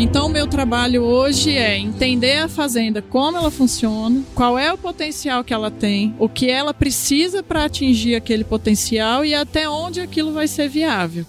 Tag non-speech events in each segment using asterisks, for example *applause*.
Então, o meu trabalho hoje é entender a fazenda, como ela funciona, qual é o potencial que ela tem, o que ela precisa para atingir aquele potencial e até onde aquilo vai ser viável.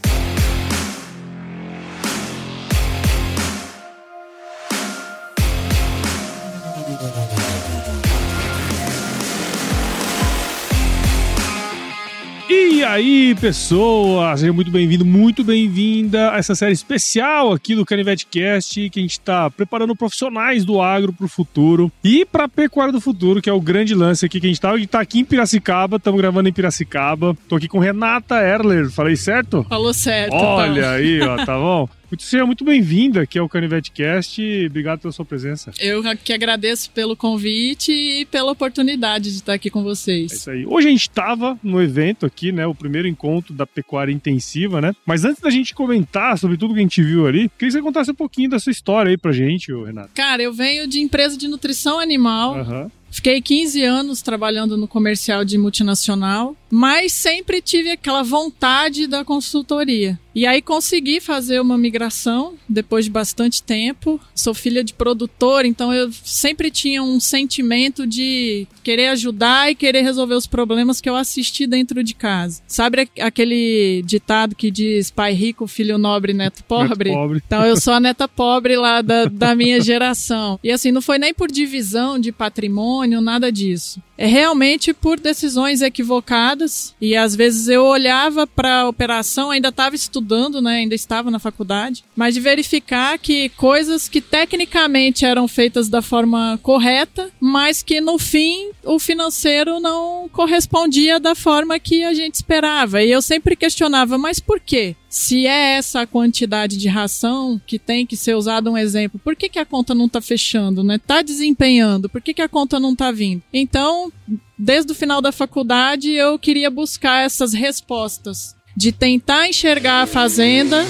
Aí, pessoas, seja muito bem-vindo, muito bem-vinda a essa série especial aqui do Canivete Cast, que a gente está preparando profissionais do agro para o futuro e para a pecuária do futuro, que é o grande lance aqui que a gente está. A gente tá aqui em Piracicaba, estamos gravando em Piracicaba. Tô aqui com Renata Erler, falei certo? Falou certo. Olha Paulo. aí, ó, tá bom? *laughs* Muito, seja muito bem-vinda aqui ao Canivete Cast. Obrigado pela sua presença. Eu que agradeço pelo convite e pela oportunidade de estar aqui com vocês. É isso aí. Hoje a gente estava no evento aqui, né? O primeiro encontro da pecuária intensiva, né? Mas antes da gente comentar sobre tudo que a gente viu ali, queria que você contasse um pouquinho da sua história aí pra gente, Renato. Cara, eu venho de empresa de nutrição animal. Aham. Fiquei 15 anos trabalhando no comercial de multinacional, mas sempre tive aquela vontade da consultoria. E aí consegui fazer uma migração depois de bastante tempo. Sou filha de produtor, então eu sempre tinha um sentimento de querer ajudar e querer resolver os problemas que eu assisti dentro de casa. Sabe aquele ditado que diz pai rico, filho nobre, neto pobre? Neto pobre. Então eu sou a neta pobre lá da, da minha *laughs* geração. E assim, não foi nem por divisão de patrimônio, nada disso. É realmente por decisões equivocadas. E às vezes eu olhava para a operação, ainda estava estudando, né? Ainda estava na faculdade, mas de verificar que coisas que tecnicamente eram feitas da forma correta, mas que no fim o financeiro não correspondia da forma que a gente esperava. E eu sempre questionava, mas por quê? Se é essa a quantidade de ração que tem que ser usada um exemplo, por que, que a conta não está fechando, né? Tá desempenhando, por que, que a conta não está vindo? Então, desde o final da faculdade, eu queria buscar essas respostas de tentar enxergar a fazenda,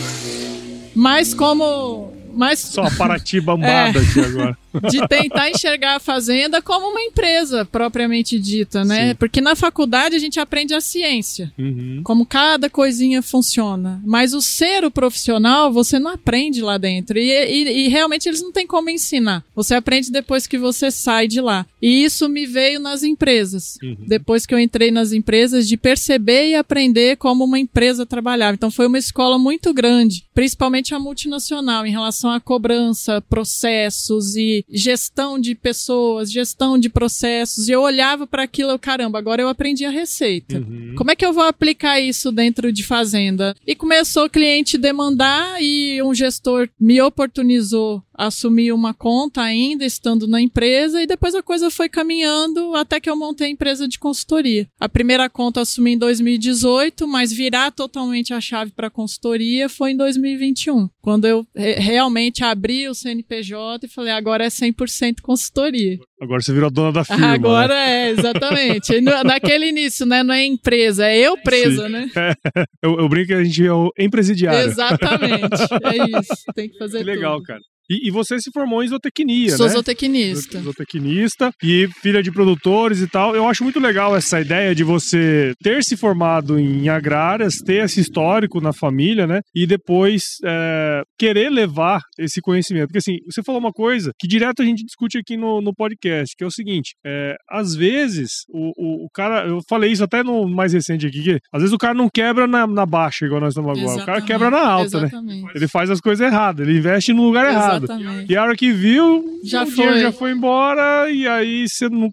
mas como mas Só a Paraty bambada *laughs* é, aqui agora. De tentar enxergar a fazenda como uma empresa propriamente dita, né? Sim. Porque na faculdade a gente aprende a ciência, uhum. como cada coisinha funciona. Mas o ser o profissional você não aprende lá dentro. E, e, e realmente eles não têm como ensinar. Você aprende depois que você sai de lá. E isso me veio nas empresas. Uhum. Depois que eu entrei nas empresas, de perceber e aprender como uma empresa trabalhava. Então foi uma escola muito grande, principalmente a multinacional, em relação à cobrança, processos e gestão de pessoas, gestão de processos. E eu olhava para aquilo, eu, caramba, agora eu aprendi a receita. Uhum. Como é que eu vou aplicar isso dentro de fazenda? E começou o cliente demandar e um gestor me oportunizou assumir uma conta ainda estando na empresa e depois a coisa foi caminhando até que eu montei a empresa de consultoria. A primeira conta assumi em 2018, mas virar totalmente a chave para consultoria foi em 2021, quando eu re realmente abri o CNPJ e falei agora é 100% consultoria. Agora você virou dona da firma. Agora né? é, exatamente. Naquele início, né? Não é empresa, é eu presa, Sim. né? eu, eu brinco que a gente é o empresidiário. Exatamente. É isso. Tem que *laughs* fazer que legal, tudo. cara. E, e, você se formou em zootecnia, Sou né? zootecnista. Zootecnista e filha de produtores e tal. Eu acho muito legal essa ideia de você ter se formado em agrárias, ter esse histórico na família, né? E depois é, querer levar esse conhecimento. Porque assim, você falou uma coisa que direto a gente discute aqui no, no podcast, que é o seguinte: é, às vezes o, o, o, cara, eu falei isso até no mais recente aqui, que às vezes o cara não quebra na, na baixa, igual nós estamos agora. Exatamente. O cara quebra na alta, Exatamente. né? Ele faz as coisas erradas, ele investe no lugar errado. Exatamente. E a hora que viu, Já o foi. dinheiro já foi embora, e aí você não.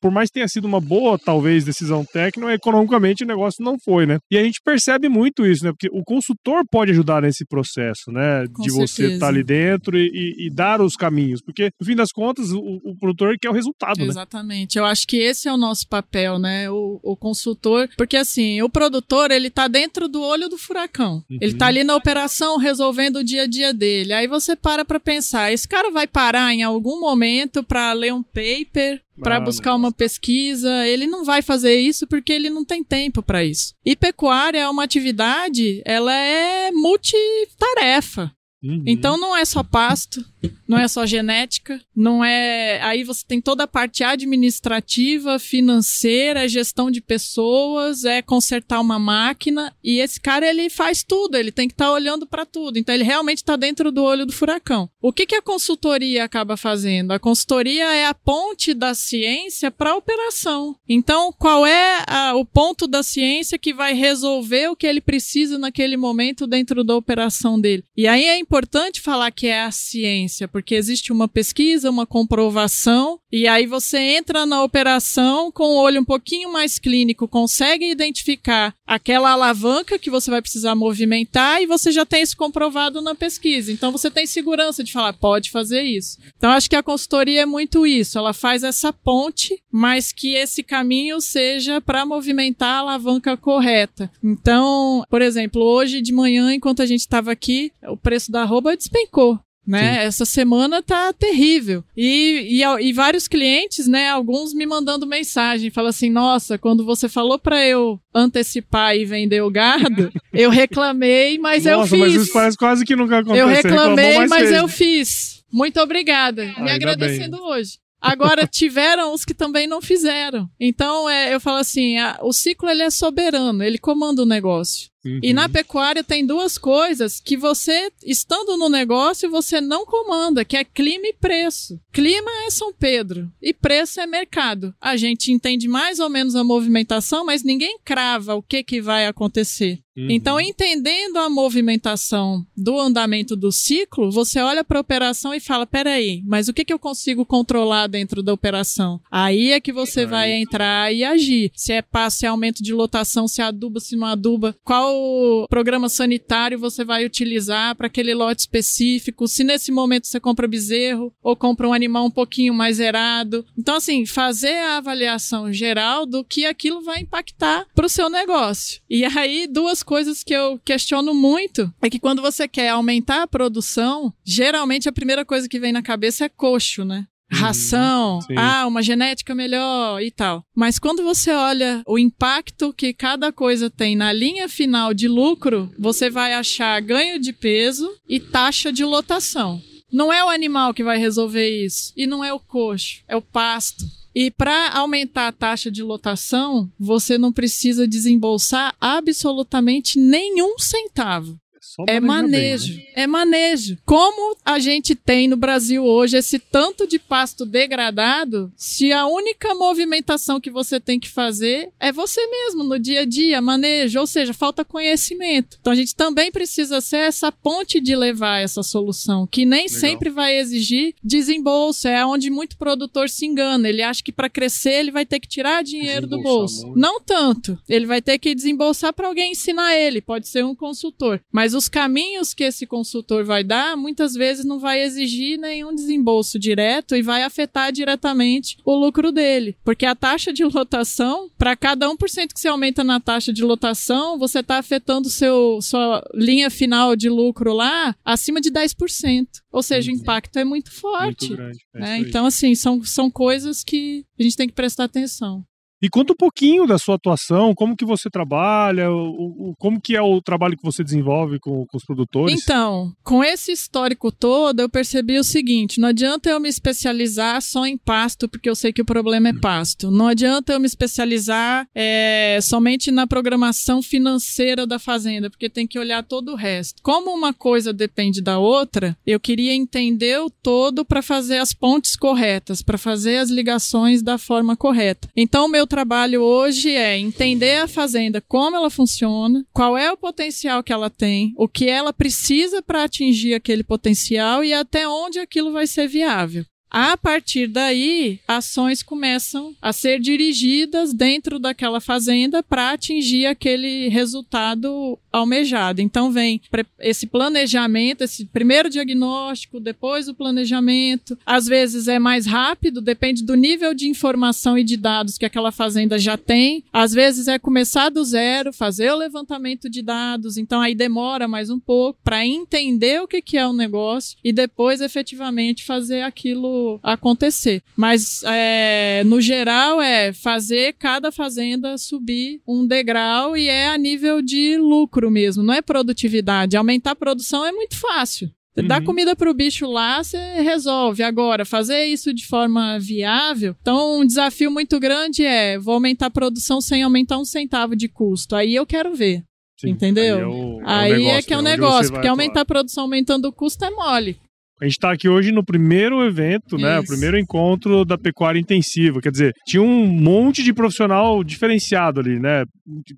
Por mais que tenha sido uma boa, talvez, decisão técnica, economicamente o negócio não foi, né? E a gente percebe muito isso, né? Porque o consultor pode ajudar nesse processo, né? Com de você certeza. estar ali dentro e, e- e dar os caminhos. Porque, no fim das contas, o, o produtor quer o resultado, né? Exatamente. Eu acho que esse é o nosso papel, né? O, o consultor. Porque assim, o produtor, ele tá dentro do olho do furacão. Uhum. Ele tá ali na operação resolvendo o dia a dia dele. Aí você para pra pensar, esse cara vai parar em algum momento pra ler um paper, pra Ah, buscar uma pesquisa. Ele não vai fazer isso porque ele não tem tempo pra isso. E pecuária é uma atividade, ela é multitarefa. Uhum. Então não é só pasto, não é só genética, não é. Aí você tem toda a parte administrativa, financeira, gestão de pessoas, é consertar uma máquina. E esse cara, ele faz tudo, ele tem que estar tá olhando para tudo. Então, ele realmente está dentro do olho do furacão. O que, que a consultoria acaba fazendo? A consultoria é a ponte da ciência para a operação. Então, qual é a, o ponto da ciência que vai resolver o que ele precisa naquele momento dentro da operação dele? E aí é importante falar que é a ciência, porque existe uma pesquisa, uma comprovação, e aí você entra na operação com o olho um pouquinho mais clínico, consegue identificar aquela alavanca que você vai precisar movimentar e você já tem isso comprovado na pesquisa. Então você tem segurança de falar, pode fazer isso. Então acho que a consultoria é muito isso, ela faz essa ponte, mas que esse caminho seja para movimentar a alavanca correta. Então, por exemplo, hoje de manhã, enquanto a gente estava aqui, o preço da arroba despencou né? Sim. Essa semana tá terrível. E, e, e, vários clientes, né? Alguns me mandando mensagem, fala assim: nossa, quando você falou para eu antecipar e vender o gado, *laughs* eu reclamei, mas nossa, eu fiz. Mas isso parece quase que nunca aconteceu. Eu reclamei, mas eu fiz. Muito obrigada. Me Ainda agradecendo bem. hoje. Agora, *laughs* tiveram os que também não fizeram. Então, é, eu falo assim, a, o ciclo ele é soberano, ele comanda o negócio. Uhum. E na pecuária tem duas coisas que você, estando no negócio, você não comanda, que é clima e preço. Clima é São Pedro e preço é mercado. A gente entende mais ou menos a movimentação, mas ninguém crava o que, que vai acontecer. Uhum. Então, entendendo a movimentação do andamento do ciclo, você olha para a operação e fala: peraí, mas o que, que eu consigo controlar dentro da operação? Aí é que você vai entrar e agir. Se é passo, se é aumento de lotação, se aduba, se não aduba, qual qual programa sanitário você vai utilizar para aquele lote específico, se nesse momento você compra bezerro ou compra um animal um pouquinho mais zerado. Então, assim, fazer a avaliação geral do que aquilo vai impactar para o seu negócio. E aí, duas coisas que eu questiono muito é que quando você quer aumentar a produção, geralmente a primeira coisa que vem na cabeça é coxo, né? Ração, Sim. ah, uma genética melhor e tal. Mas quando você olha o impacto que cada coisa tem na linha final de lucro, você vai achar ganho de peso e taxa de lotação. Não é o animal que vai resolver isso, e não é o coxo, é o pasto. E para aumentar a taxa de lotação, você não precisa desembolsar absolutamente nenhum centavo. Só é manejo, bem, né? é manejo. Como a gente tem no Brasil hoje esse tanto de pasto degradado, se a única movimentação que você tem que fazer é você mesmo no dia a dia, manejo, ou seja, falta conhecimento. Então a gente também precisa ser essa ponte de levar essa solução, que nem Legal. sempre vai exigir desembolso, é onde muito produtor se engana. Ele acha que para crescer ele vai ter que tirar dinheiro do bolso. Não tanto. Ele vai ter que desembolsar para alguém ensinar ele, pode ser um consultor. Mas o os caminhos que esse consultor vai dar, muitas vezes não vai exigir nenhum desembolso direto e vai afetar diretamente o lucro dele. Porque a taxa de lotação, para cada 1% que você aumenta na taxa de lotação, você está afetando seu, sua linha final de lucro lá acima de 10%. Ou seja, o uhum. impacto é muito forte. Muito grande. É né? Então, assim, são, são coisas que a gente tem que prestar atenção. E conta um pouquinho da sua atuação, como que você trabalha, o, o, como que é o trabalho que você desenvolve com, com, os produtores. Então, com esse histórico todo, eu percebi o seguinte: não adianta eu me especializar só em pasto, porque eu sei que o problema é pasto. Não adianta eu me especializar é, somente na programação financeira da fazenda, porque tem que olhar todo o resto. Como uma coisa depende da outra, eu queria entender o todo para fazer as pontes corretas, para fazer as ligações da forma correta. Então, meu trabalho hoje é entender a fazenda, como ela funciona, qual é o potencial que ela tem, o que ela precisa para atingir aquele potencial e até onde aquilo vai ser viável. A partir daí, ações começam a ser dirigidas dentro daquela fazenda para atingir aquele resultado almejado. Então vem esse planejamento, esse primeiro diagnóstico, depois o planejamento. Às vezes é mais rápido, depende do nível de informação e de dados que aquela fazenda já tem. Às vezes é começar do zero, fazer o levantamento de dados. Então aí demora mais um pouco para entender o que, é o negócio e depois efetivamente fazer aquilo acontecer. Mas, é, no geral, é fazer cada fazenda subir um degrau e é a nível de lucro mesmo, não é produtividade. Aumentar a produção é muito fácil. Uhum. Dá comida pro bicho lá, você resolve. Agora, fazer isso de forma viável. Então, um desafio muito grande é: vou aumentar a produção sem aumentar um centavo de custo. Aí eu quero ver. Sim, entendeu? Aí é, o, aí é, negócio, é que é o né? negócio, porque aumentar a produção aumentando o custo é mole. A gente está aqui hoje no primeiro evento, Isso. né? O primeiro encontro da pecuária intensiva. Quer dizer, tinha um monte de profissional diferenciado ali, né?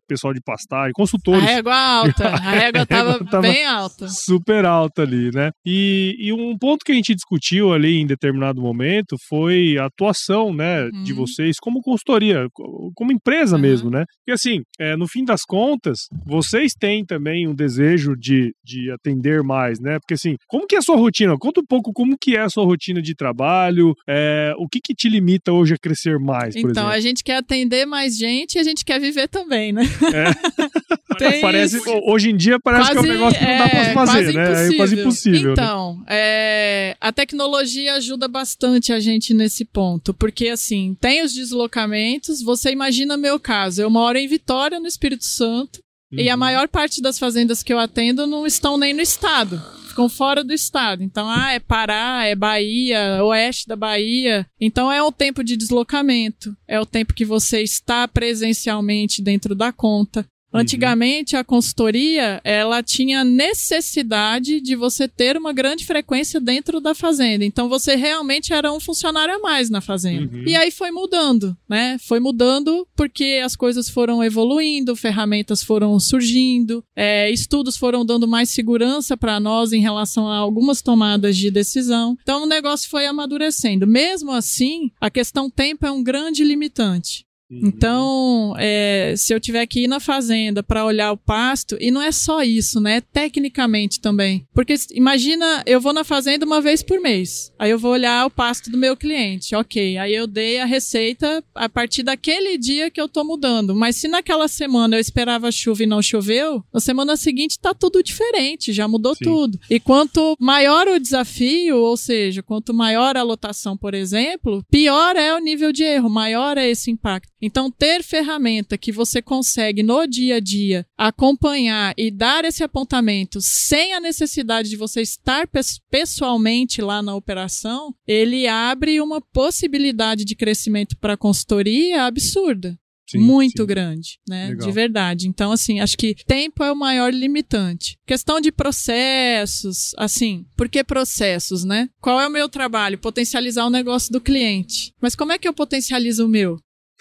Pessoal de pastagem, consultores. A régua alta. A *laughs* régua estava bem alta. Super alta ali, né? E, e, um ponto que a gente discutiu ali em determinado momento foi a atuação, né? Uhum. De vocês como consultoria, como empresa uhum. mesmo, né? Porque assim, é, no fim das contas, vocês têm também um desejo de, de atender mais, né? Porque assim, como que é a sua rotina? Conta um pouco como que é a sua rotina de trabalho, é, o que que te limita hoje a crescer mais, Então, exemplo? a gente quer atender mais gente e a gente quer viver também, né? É. *laughs* parece, hoje em dia parece quase, que é um negócio que não dá pra é, fazer, né? É quase impossível. Né? Então, né? é, a tecnologia ajuda bastante a gente nesse ponto, porque assim, tem os deslocamentos, você imagina meu caso, eu moro em Vitória, no Espírito Santo, uhum. e a uhum. maior parte das fazendas que eu atendo não estão nem no estado ficam fora do estado. Então, ah, é Pará, é Bahia, oeste da Bahia. Então, é o tempo de deslocamento, é o tempo que você está presencialmente dentro da conta. Uhum. Antigamente, a consultoria, ela tinha necessidade de você ter uma grande frequência dentro da fazenda. Então, você realmente era um funcionário a mais na fazenda. Uhum. E aí foi mudando, né? Foi mudando porque as coisas foram evoluindo, ferramentas foram surgindo, é, estudos foram dando mais segurança para nós em relação a algumas tomadas de decisão. Então, o negócio foi amadurecendo. Mesmo assim, a questão tempo é um grande limitante. Uhum. Então, é, se eu tiver que ir na fazenda para olhar o pasto, e não é só isso, né? Tecnicamente também. Porque imagina, eu vou na fazenda uma vez por mês. Aí eu vou olhar o pasto do meu cliente. Ok. Aí eu dei a receita a partir daquele dia que eu tô mudando. Mas se naquela semana eu esperava chuva e não choveu, na semana seguinte tá tudo diferente, já mudou Sim. tudo. E quanto maior o desafio, ou seja, quanto maior a lotação, por exemplo, pior é o nível de erro, maior é esse impacto. Então, ter ferramenta que você consegue no dia a dia acompanhar e dar esse apontamento sem a necessidade de você estar pessoalmente lá na operação, ele abre uma possibilidade de crescimento para a consultoria absurda. Sim, muito sim. grande, né? Legal. De verdade. Então, assim, acho que tempo é o maior limitante. Questão de processos, assim, por que processos, né? Qual é o meu trabalho? Potencializar o negócio do cliente. Mas como é que eu potencializo o meu?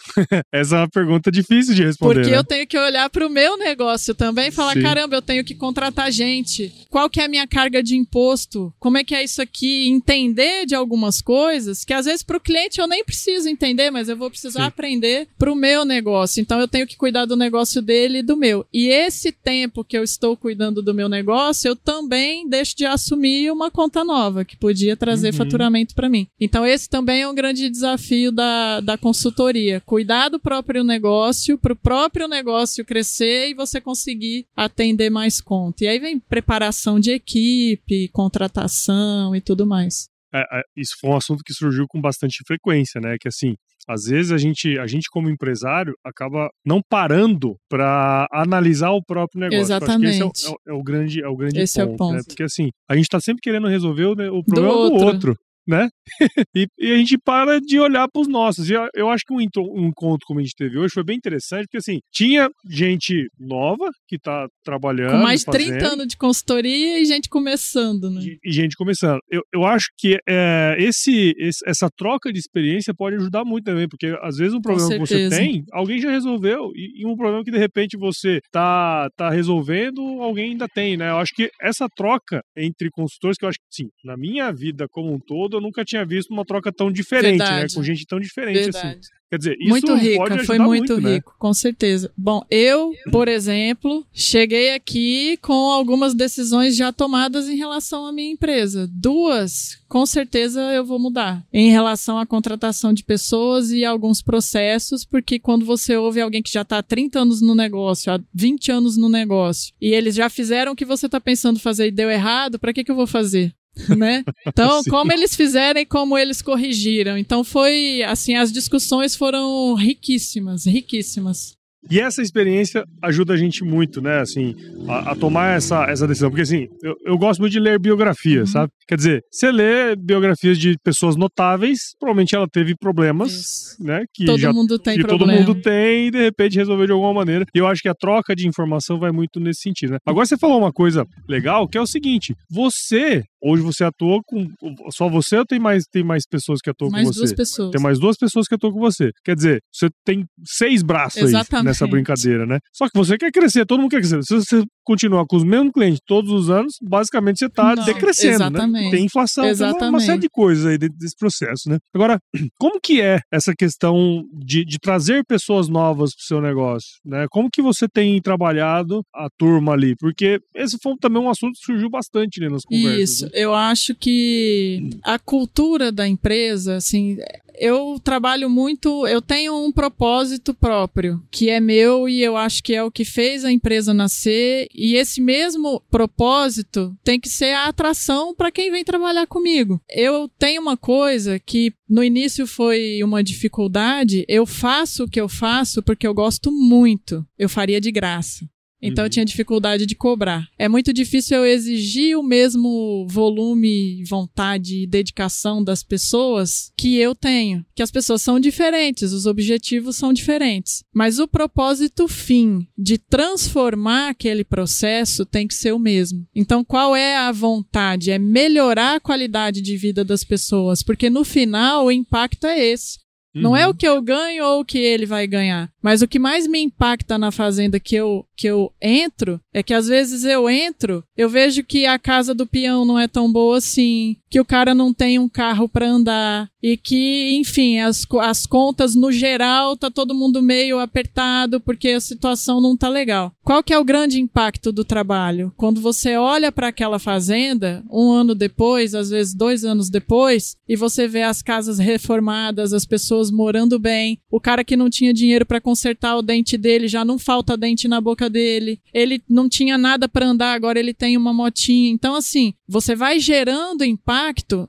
*laughs* Essa é uma pergunta difícil de responder. Porque né? eu tenho que olhar para o meu negócio também e falar: Sim. caramba, eu tenho que contratar gente. Qual que é a minha carga de imposto? Como é que é isso aqui? Entender de algumas coisas que às vezes para o cliente eu nem preciso entender, mas eu vou precisar Sim. aprender para o meu negócio. Então eu tenho que cuidar do negócio dele e do meu. E esse tempo que eu estou cuidando do meu negócio, eu também deixo de assumir uma conta nova que podia trazer uhum. faturamento para mim. Então esse também é um grande desafio da, da consultoria cuidar do próprio negócio, para o próprio negócio crescer e você conseguir atender mais conta. E aí vem preparação de equipe, contratação e tudo mais. É, é, isso foi um assunto que surgiu com bastante frequência, né? Que assim, às vezes a gente, a gente como empresário acaba não parando para analisar o próprio negócio. Exatamente. esse é o, é, é o, grande, é o grande esse ponto, é o ponto. Né? Porque assim, a gente está sempre querendo resolver o, o problema do outro. Do outro né? *laughs* e, e, a gente para de olhar para os nossos. E eu, acho que um, um, encontro como a gente teve hoje foi bem interessante, porque assim, tinha gente nova que está trabalhando. Com mais de 30 anos de consultoria e gente começando, né? E, e gente começando. Eu, eu acho que é, esse, esse, essa troca de experiência pode ajudar muito também, porque às vezes um problema que você tem, alguém já resolveu, e, e, um problema que de repente você tá, tá resolvendo, alguém ainda tem, né? Eu acho que essa troca entre consultores, que eu acho que sim, na minha vida como um todo, eu nunca tinha visto uma troca tão diferente, né? Verdade. né? Com gente tão diferente assim. Verdade. assim. Quer dizer, isso muito rica, foi muito, muito né? rico, né? com certeza. Bom, eu, por exemplo, cheguei aqui com algumas decisões já tomadas em relação à minha empresa. Duas, com certeza eu vou mudar. Em relação à contratação de pessoas e alguns processos, porque quando você ouve alguém que já está há 30 anos no negócio, há 20 anos no negócio, e eles já fizeram o que você está pensando fazer e deu errado, para que, que eu vou fazer? Né? Então, *laughs* como eles fizeram e como eles corrigiram. Então foi assim, as discussões foram riquíssimas, riquíssimas. E essa experiência ajuda a gente muito, né? Assim, a, a tomar essa, essa decisão. Porque, assim, eu, eu gosto muito de ler biografias, uhum. sabe? Quer dizer, você lê biografias de pessoas notáveis, provavelmente ela teve problemas, Isso. né? Que todo já, mundo tem que problema. todo mundo tem e, de repente, resolveu de alguma maneira. E eu acho que a troca de informação vai muito nesse sentido, né? Agora, você falou uma coisa legal, que é o seguinte. Você Hoje você atua com só você ou tem mais, tem mais pessoas que atuam mais com você? Mais duas pessoas. Tem mais duas pessoas que atuam com você. Quer dizer, você tem seis braços Exatamente. aí nessa brincadeira, né? Só que você quer crescer, todo mundo quer crescer. Se você continuar com os mesmos clientes todos os anos, basicamente você está decrescendo, né? Exatamente. né? Tem inflação, Exatamente. tem uma, série de coisas aí dentro desse processo, né? Agora, *clears throat* como que é essa questão de, de trazer pessoas novas para o seu negócio, né? Como que você tem trabalhado a turma ali? Porque esse foi também um assunto que surgiu bastante né, nas conversas. Isso, né? eu acho que a cultura da empresa, assim, eu trabalho muito, eu tenho um propósito próprio, que é meu e eu acho que é o que fez a empresa nascer, e esse mesmo propósito tem que ser a atração para quem vem trabalhar comigo. Eu tenho uma coisa que no início foi uma dificuldade, eu faço o que eu faço porque eu gosto muito. Eu faria de graça. Então uhum. eu tinha dificuldade de cobrar. É muito difícil eu exigir o mesmo volume, vontade e dedicação das pessoas que eu tenho. Que as pessoas são diferentes, os objetivos são diferentes. Mas o propósito fim de transformar aquele processo tem que ser o mesmo. Então qual é a vontade? É melhorar a qualidade de vida das pessoas, porque no final o impacto é esse. Uhum. Não é o que eu ganho ou o que ele vai ganhar. Mas o que mais me impacta na fazenda que eu, que eu entro é que às vezes eu entro, eu vejo que a casa do peão não é tão boa assim, que o cara não tem um carro para andar e que, enfim, as, as contas no geral tá todo mundo meio apertado porque a situação não tá legal. Qual que é o grande impacto do trabalho? Quando você olha para aquela fazenda, um ano depois, às vezes dois anos depois, e você vê as casas reformadas, as pessoas morando bem, o cara que não tinha dinheiro para consertar o dente dele, já não falta dente na boca dele. Ele não tinha nada para andar, agora ele tem uma motinha. Então, assim, você vai gerando impacto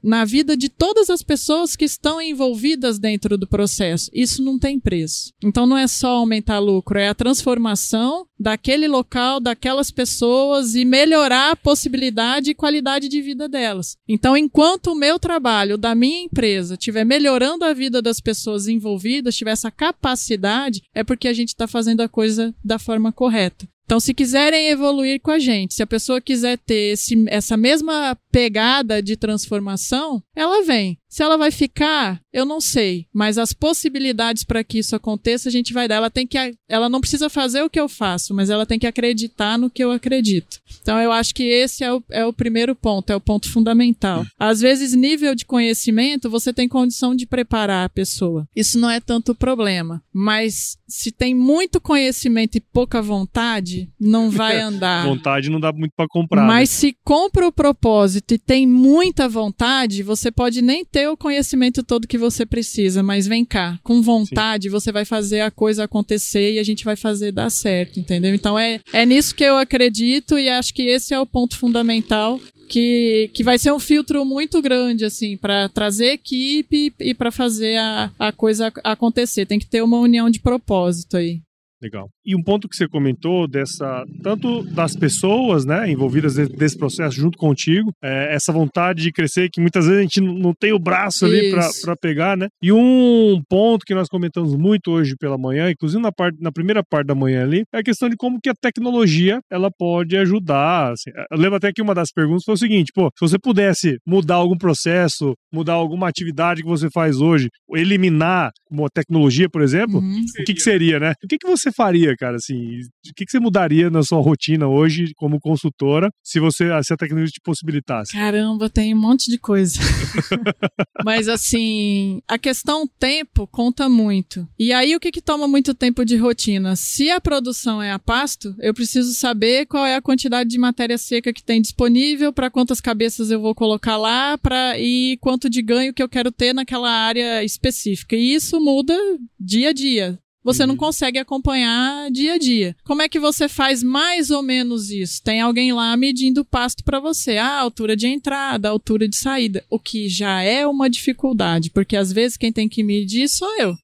na vida de todas as pessoas que estão envolvidas dentro do processo. Isso não tem preço. Então, não é só aumentar lucro, é a transformação daquele local, daquelas pessoas e melhorar a possibilidade e qualidade de vida delas. Então, enquanto o meu trabalho da minha empresa estiver melhorando a vida das pessoas envolvidas, tiver essa capacidade, é porque a gente está fazendo a coisa da forma correta. Então, se quiserem evoluir com a gente, se a pessoa quiser ter esse, essa mesma pegada de transformação, ela vem. Se ela vai ficar, eu não sei, mas as possibilidades para que isso aconteça a gente vai dar. Ela tem que, ela não precisa fazer o que eu faço, mas ela tem que acreditar no que eu acredito. Então eu acho que esse é o, é o primeiro ponto, é o ponto fundamental. Às vezes nível de conhecimento você tem condição de preparar a pessoa. Isso não é tanto problema, mas se tem muito conhecimento e pouca vontade, não vai *laughs* andar. vontade não dá muito para comprar. Mas né? se compra o propósito e tem muita vontade, você pode nem ter ter o conhecimento todo que você precisa, mas vem cá, com vontade, Sim. você vai fazer a coisa acontecer e a gente vai fazer dar certo, entendeu? Então é, é nisso que eu acredito e acho que esse é o ponto fundamental que, que vai ser um filtro muito grande, assim, para trazer equipe e para fazer a, a coisa acontecer. Tem que ter uma união de propósito aí. Legal. E um ponto que você comentou dessa, tanto das pessoas, né, envolvidas desse processo junto contigo, é essa vontade de crescer que muitas vezes a gente não tem o braço ali para pegar, né? E um ponto que nós comentamos muito hoje pela manhã, inclusive na parte, na primeira parte da manhã ali, é a questão de como que a tecnologia ela pode ajudar. Assim, eu lembro até que uma das perguntas foi o seguinte, pô, se você pudesse mudar algum processo, mudar alguma atividade que você faz hoje, eliminar uma tecnologia, por exemplo, uhum. o que, que seria, né? O que, que você faria, cara? Assim, o que, que você mudaria na sua rotina hoje como consultora se você se a tecnologia te possibilitasse? Caramba, tem um monte de coisa. *laughs* Mas assim, a questão tempo conta muito. E aí o que, que toma muito tempo de rotina? Se a produção é a pasto, eu preciso saber qual é a quantidade de matéria seca que tem disponível, para quantas cabeças eu vou colocar lá, para e quanto de ganho que eu quero ter naquela área específica. E isso muda dia a dia. Você não uhum. consegue acompanhar dia a dia. Como é que você faz mais ou menos isso? Tem alguém lá medindo o pasto para você, a altura de entrada, a altura de saída, o que já é uma dificuldade, porque às vezes quem tem que medir sou eu.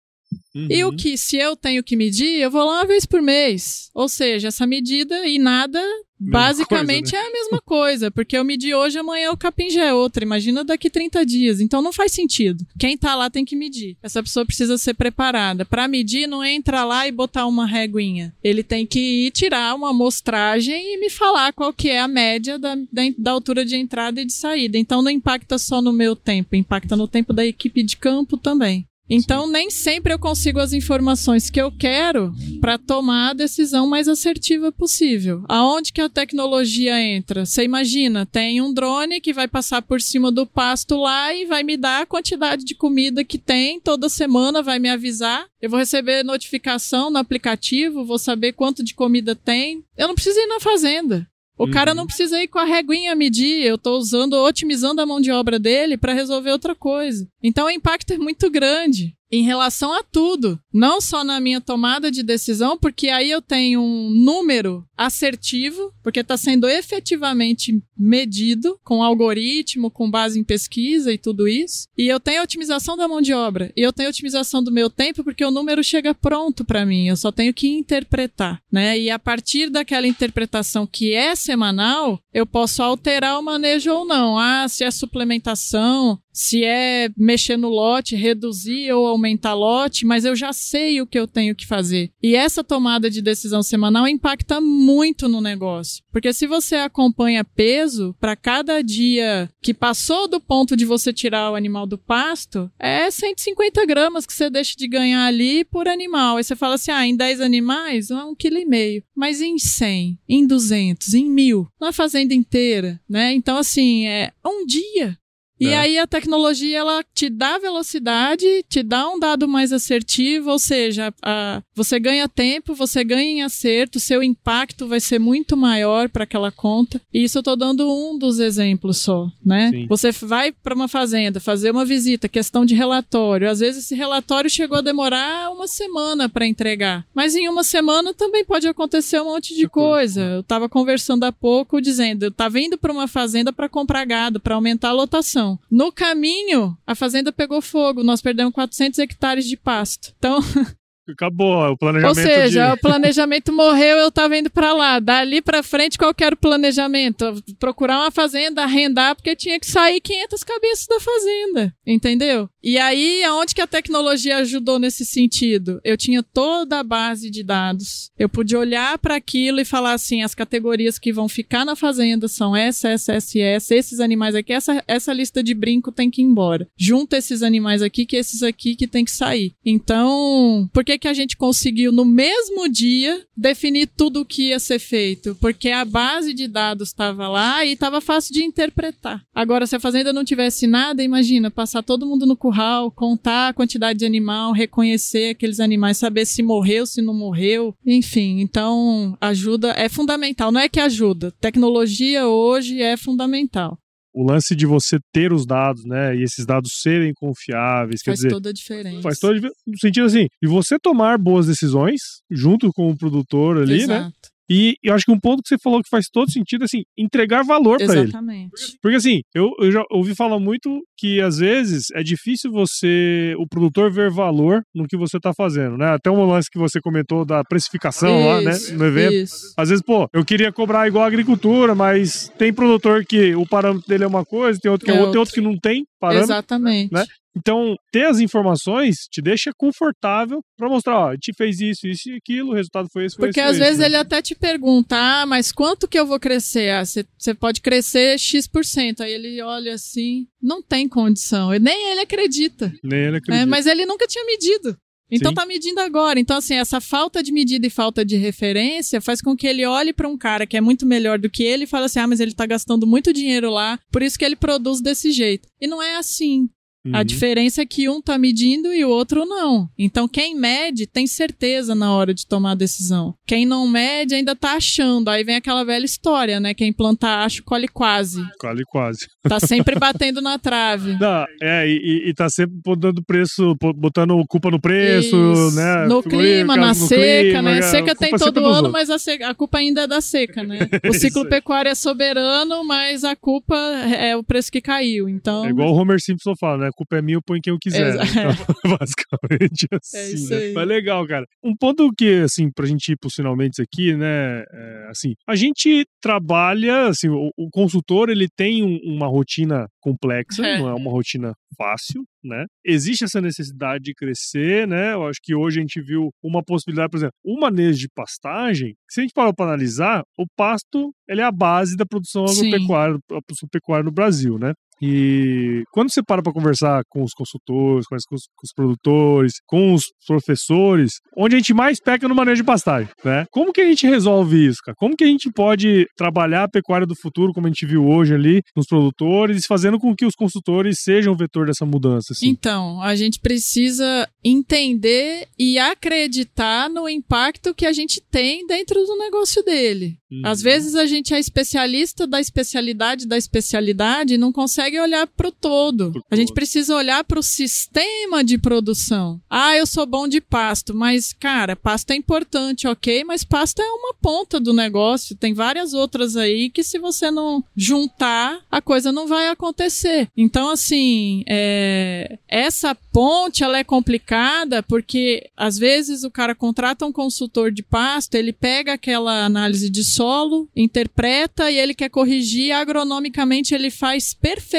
Uhum. E o que, se eu tenho que medir, eu vou lá uma vez por mês. Ou seja, essa medida e nada Basicamente coisa, né? é a mesma coisa, porque eu medi hoje, amanhã o capim já é outra. Imagina daqui 30 dias. Então não faz sentido. Quem tá lá tem que medir. Essa pessoa precisa ser preparada. Para medir, não é entrar lá e botar uma reguinha. Ele tem que ir tirar uma amostragem e me falar qual que é a média da, da, da altura de entrada e de saída. Então não impacta só no meu tempo, impacta no tempo da equipe de campo também. Então, Sim. nem sempre eu consigo as informações que eu quero para tomar a decisão mais assertiva possível. Aonde que a tecnologia entra? Você imagina, tem um drone que vai passar por cima do pasto lá e vai me dar a quantidade de comida que tem toda semana, vai me avisar. Eu vou receber notificação no aplicativo, vou saber quanto de comida tem. Eu não preciso ir na fazenda. O uhum. cara não precisa ir com a reguinha medir, eu estou usando, otimizando a mão de obra dele para resolver outra coisa. Então o impacto é muito grande em relação a tudo, não só na minha tomada de decisão, porque aí eu tenho um número assertivo, porque está sendo efetivamente medido com algoritmo, com base em pesquisa e tudo isso, e eu tenho a otimização da mão de obra, e eu tenho a otimização do meu tempo, porque o número chega pronto para mim, eu só tenho que interpretar, né? E a partir daquela interpretação que é semanal, eu posso alterar o manejo ou não. Ah, se é suplementação, se é mexer no lote, reduzir ou aumentar lote, mas eu já sei o que eu tenho que fazer. E essa tomada de decisão semanal impacta muito no negócio. Porque se você acompanha peso, para cada dia que passou do ponto de você tirar o animal do pasto, é 150 gramas que você deixa de ganhar ali por animal. Aí você fala assim: ah, em 10 animais, é um quilo e meio. Mas em 100, em 200, em mil, na fazenda inteira, né? Então, assim, é um dia. E é. aí a tecnologia ela te dá velocidade, te dá um dado mais assertivo, ou seja, a, você ganha tempo, você ganha em acerto, seu impacto vai ser muito maior para aquela conta. E isso eu estou dando um dos exemplos só, né? Sim. Você vai para uma fazenda fazer uma visita, questão de relatório. Às vezes esse relatório chegou a demorar uma semana para entregar, mas em uma semana também pode acontecer um monte de coisa. Eu estava conversando há pouco dizendo, eu estava indo para uma fazenda para comprar gado, para aumentar a lotação. No caminho, a fazenda pegou fogo, nós perdemos 400 hectares de pasto. Então, *laughs* Acabou, o planejamento. Ou seja, de... o planejamento morreu, eu tava indo para lá. Dali para frente, qual que era o planejamento? Procurar uma fazenda, arrendar, porque tinha que sair 500 cabeças da fazenda, entendeu? E aí, aonde que a tecnologia ajudou nesse sentido? Eu tinha toda a base de dados. Eu podia olhar para aquilo e falar assim: as categorias que vão ficar na fazenda são essa, essa, essa, essa, esses animais aqui, essa, essa lista de brinco tem que ir embora. Junta esses animais aqui, que esses aqui que tem que sair. Então, por que que a gente conseguiu no mesmo dia definir tudo o que ia ser feito, porque a base de dados estava lá e estava fácil de interpretar. Agora, se a fazenda não tivesse nada, imagina, passar todo mundo no curral, contar a quantidade de animal, reconhecer aqueles animais, saber se morreu, se não morreu, enfim. Então, ajuda é fundamental. Não é que ajuda, tecnologia hoje é fundamental o lance de você ter os dados, né, e esses dados serem confiáveis, faz dizer, toda a diferença. Faz toda a diferença, no sentido assim, de você tomar boas decisões junto com o produtor ali, né? Exato. né? E eu acho que um ponto que você falou que faz todo sentido, assim, entregar valor para ele. Exatamente. Porque, assim, eu, eu já ouvi falar muito que às vezes é difícil você, o produtor, ver valor no que você tá fazendo, né? Até um lance que você comentou da precificação isso, lá, né? No evento. Isso. Às vezes, pô, eu queria cobrar igual a agricultura, mas tem produtor que o parâmetro dele é uma coisa, tem outro que é, é outro, tem outro que não tem Exatamente. Né? Então, ter as informações te deixa confortável para mostrar, ó, a gente fez isso, isso e aquilo, o resultado foi esse, foi Porque esse, às foi vezes esse, ele até te pergunta, ah, mas quanto que eu vou crescer? Ah, você pode crescer X%. Aí ele olha assim, não tem condição. E nem ele acredita. Nem ele acredita. É, mas ele nunca tinha medido. Então Sim. tá medindo agora. Então, assim, essa falta de medida e falta de referência faz com que ele olhe para um cara que é muito melhor do que ele e fale assim: ah, mas ele tá gastando muito dinheiro lá, por isso que ele produz desse jeito. E não é assim. Uhum. A diferença é que um tá medindo e o outro não. Então, quem mede tem certeza na hora de tomar a decisão. Quem não mede ainda tá achando. Aí vem aquela velha história, né? Quem planta acho, colhe quase. Colhe quase. Tá *laughs* sempre batendo na trave. Não, é, e, e tá sempre botando preço, botando culpa no preço, Isso. né? No clima, na seca, clima, né? É, seca tem todo ano, mas a, seca, a culpa ainda é da seca, né? *laughs* O ciclo pecuário é soberano, mas a culpa é o preço que caiu. Então. É igual o Homer Simpson fala, né? Né? A culpa é minha, eu ponho quem eu quiser. Né? Então, *laughs* basicamente *laughs* assim. É né? Mas legal, cara. Um ponto que, assim, pra gente ir pros finalmente aqui, né? É, assim, a gente trabalha, assim, o, o consultor, ele tem um, uma rotina complexa, é. não é uma rotina fácil, né? Existe essa necessidade de crescer, né? Eu acho que hoje a gente viu uma possibilidade, por exemplo, o manejo de pastagem. Se a gente parar para analisar, o pasto ele é a base da produção agropecuária, da produção pecuária no Brasil, né? E quando você para para conversar com os consultores, com os, com os, produtores, com os professores, onde a gente mais peca no manejo de pastagem, né? Como que a gente resolve isso, cara? Como que a gente pode trabalhar a pecuária do futuro, como a gente viu hoje ali, nos produtores, fazendo com que os consultores sejam o vetor dessa mudança? Assim? Então, a gente precisa entender e acreditar no impacto que a gente tem dentro do negócio dele. Uhum. Às vezes a gente é especialista da especialidade da especialidade e não consegue olhar para o todo. A gente precisa olhar para o sistema de produção. Ah, eu sou bom de pasto, mas cara, pasto é importante, ok, mas pasto é uma ponta do negócio. Tem várias outras aí que se você não juntar, a coisa não vai acontecer. Então, assim, é... essa ponte ela é complicada porque às vezes o cara contrata um consultor de pasto, ele pega aquela análise de solo, interpreta e ele quer corrigir agronomicamente, ele faz perfeitamente.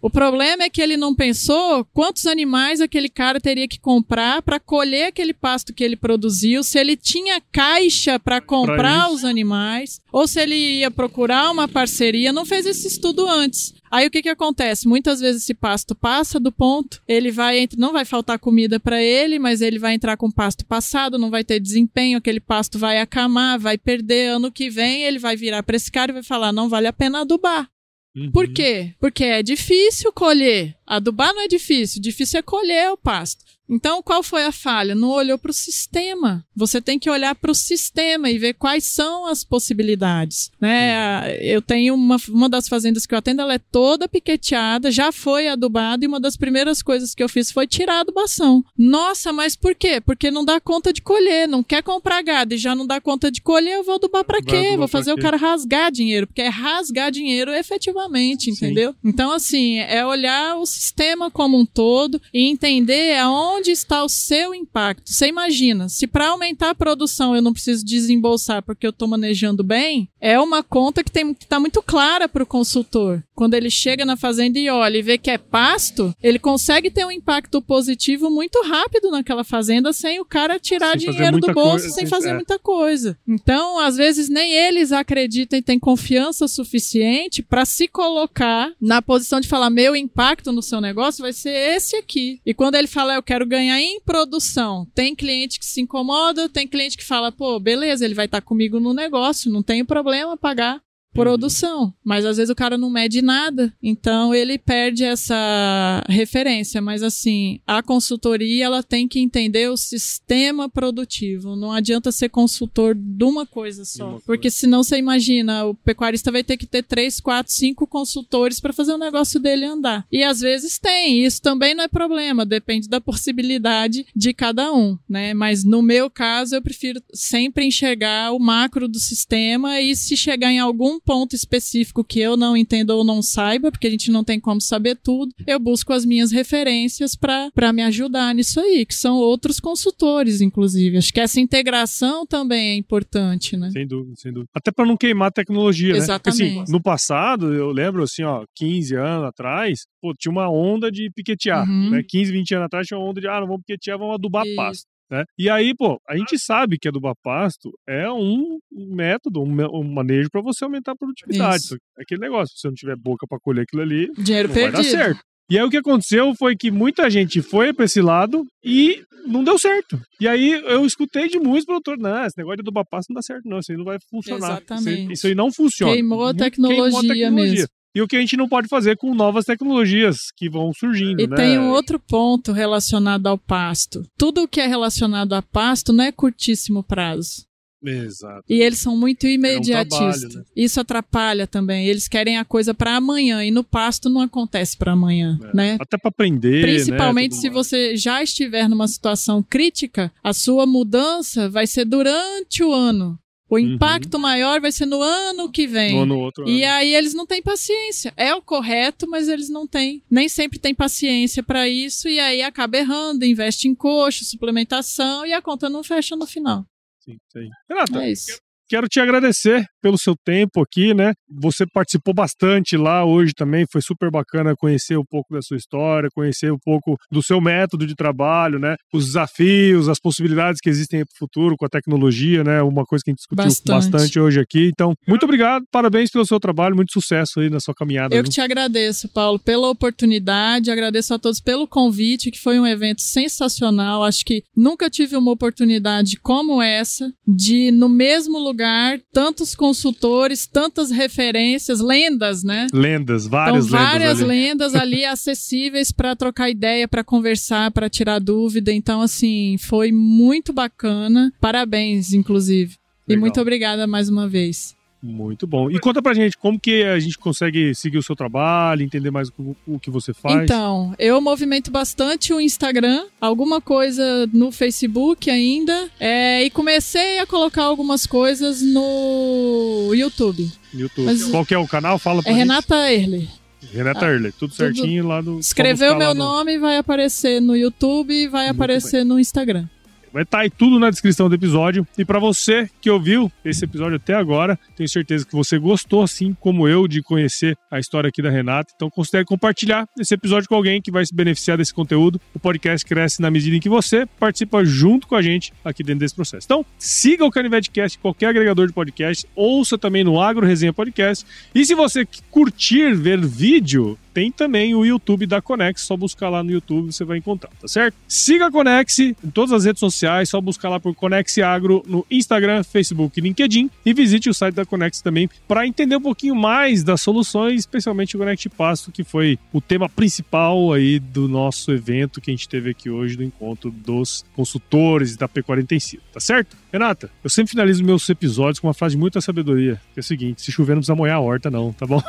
O problema é que ele não pensou quantos animais aquele cara teria que comprar para colher aquele pasto que ele produziu, se ele tinha caixa para comprar os animais, ou se ele ia procurar uma parceria, não fez esse estudo antes. Aí o que que acontece? Muitas vezes esse pasto passa do ponto, ele vai não vai faltar comida para ele, mas ele vai entrar com pasto passado, não vai ter desempenho, aquele pasto vai acamar, vai perder. Ano que vem ele vai virar para esse cara e vai falar: não vale a pena adubar. Uhum. Por quê? Porque é difícil colher. Adubar não é difícil, difícil é colher o pasto. Então, qual foi a falha? Não olhou para o sistema. Você tem que olhar para o sistema e ver quais são as possibilidades. Né? Eu tenho uma, uma das fazendas que eu atendo, ela é toda piqueteada, já foi adubada, e uma das primeiras coisas que eu fiz foi tirar a adubação. Nossa, mas por quê? Porque não dá conta de colher, não quer comprar gado e já não dá conta de colher, eu vou adubar para quê? Vou fazer o cara rasgar dinheiro, porque é rasgar dinheiro efetivamente, entendeu? Sim. Então, assim, é olhar o sistema como um todo e entender aonde onde está o seu impacto? Você imagina, se para aumentar a produção eu não preciso desembolsar porque eu estou manejando bem, é uma conta que tem que estar tá muito clara para o consultor. Quando ele chega na fazenda e olha e vê que é pasto, ele consegue ter um impacto positivo muito rápido naquela fazenda sem o cara tirar sem dinheiro do bolso, coisa, sem fazer é. muita coisa. Então, às vezes nem eles acreditam e têm confiança suficiente para se colocar na posição de falar meu impacto no seu negócio vai ser esse aqui. E quando ele fala eu quero ganhar em produção. Tem cliente que se incomoda, tem cliente que fala, pô, beleza, ele vai estar tá comigo no negócio, não tem problema pagar produção. Mas às vezes o cara não mede nada, então ele perde essa referência. Mas assim, a consultoria ela tem que entender o sistema produtivo. Não adianta ser consultor de uma coisa só, uma porque coisa. senão você imagina o pecuarista vai ter que ter três, quatro, cinco consultores para fazer o negócio dele andar. E às vezes tem. Isso também não é problema. Depende da possibilidade de cada um, né? Mas no meu caso eu prefiro sempre enxergar o macro do sistema e se chegar em algum ponto específico que eu não entendo ou não saiba, porque a gente não tem como saber tudo, eu busco as minhas referências para me ajudar nisso aí, que são outros consultores, inclusive. Acho que essa integração também é importante, né? Sem dúvida, sem dúvida. Até para não queimar a tecnologia, Exatamente. né? Porque, assim, no passado, eu lembro assim, ó, 15 anos atrás, pô, tinha uma onda de piquetear, uhum. né? 15, 20 anos atrás tinha uma onda de, ah, não vamos piquetear, vamos adubar Isso. pasto. Né? E aí, pô, a gente sabe que adubar pasto é um método, um, manejo para você aumentar a produtividade. Isso. Aquele negócio, se você não tiver boca para colher aquilo ali, Dinheiro não perdido. vai dar certo. E aí o que aconteceu foi que muita gente foi para esse lado e não deu certo. E aí eu escutei de muitos produtores, não, esse negócio de adubar pasto não dá certo não, isso aí não vai funcionar. Exatamente. Isso, isso aí não funciona. Queimou a tecnologia, Queimou a tecnologia mesmo e o que a gente não pode fazer com novas tecnologias que vão surgindo. E né? tem um outro ponto relacionado ao pasto. Tudo o que é relacionado a pasto não é curtíssimo prazo. Exato. E eles são muito imediatistas. É um trabalho, né? Isso atrapalha também. Eles querem a coisa para amanhã e no pasto não acontece para amanhã, é. né? Até para aprender, né, Principalmente né? se você já estiver numa situação crítica, a sua mudança vai ser durante o ano O impacto uhum. maior vai ser no ano que vem. Ou no outro e ano. aí eles não têm paciência. É o correto, mas eles não têm. Nem sempre têm paciência para isso e aí acaba errando, investe em coxo, suplementação e a conta não fecha no final. Sim, sim. Renata, é isso quero te agradecer pelo seu tempo aqui, né? Você participou bastante lá hoje também, foi super bacana conhecer um pouco da sua história, conhecer um pouco do seu método de trabalho, né? Os desafios, as possibilidades que existem para o futuro com a tecnologia, né? Uma coisa que a gente discutiu bastante, bastante hoje aqui. Então, muito obrigado, parabéns pelo seu trabalho, muito sucesso aí na sua caminhada. Eu que te agradeço, Paulo, pela oportunidade, agradeço a todos pelo convite, que foi um evento sensacional. Acho que nunca tive uma oportunidade como essa de no mesmo lugar lugar, tantos consultores, tantas referências, lendas, né? Lendas, várias então, várias lendas ali, lendas ali *laughs* acessíveis para trocar ideia, para conversar, para tirar dúvida. Então, assim, foi muito bacana. Parabéns, inclusive. Legal. E muito obrigada mais uma vez. Muito bom. E conta pra gente como que a gente consegue seguir o seu trabalho, entender mais o, o, que você faz. Então, eu movimento bastante o Instagram, alguma coisa no Facebook ainda, é, e comecei a colocar algumas coisas no YouTube. YouTube. Mas, Qual que é o canal? Fala pra É gente. Renata Erler. Renata ah, Erler, tudo certinho tudo... lá no. Escreveu meu no... nome, vai aparecer no YouTube e vai Muito aparecer bem. no Instagram. Vai estar tá aí tudo na descrição do episódio. E para você que ouviu esse episódio até agora, tenho certeza que você gostou, assim como eu, de conhecer a história aqui da Renata. Então considere compartilhar esse episódio com alguém que vai se beneficiar desse conteúdo. O podcast cresce na medida em que você participa junto com a gente aqui dentro desse processo. Então, siga o Cast em qualquer agregador de podcast, ouça também no Agro Resenha Podcast. E se você curtir ver vídeo, tem também o YouTube da Conex, só buscar lá no YouTube você vai encontrar, tá certo? Siga a Conex em todas as redes sociais, só buscar lá por Conex Agro no Instagram, Facebook e LinkedIn e visite o site da Conex também para entender um pouquinho mais das soluções, especialmente o Connect Pasto, que foi o tema principal aí do nosso evento que a gente teve aqui hoje do encontro dos consultores da P45, tá certo? Renata, eu sempre finalizo meus episódios com uma frase de muita sabedoria, que é o seguinte, se chover não precisa molhar a horta não, tá bom?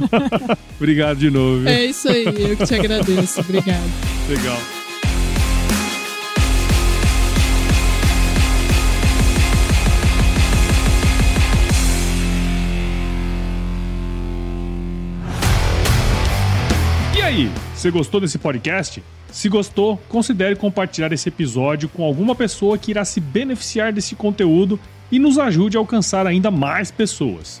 *laughs* Obrigado de novo. É isso aí, eu que te agradeço. *laughs* Obrigado. Legal. E aí, você gostou desse podcast? Se gostou, considere compartilhar esse episódio com alguma pessoa que irá se beneficiar desse conteúdo e nos ajude a alcançar ainda mais pessoas.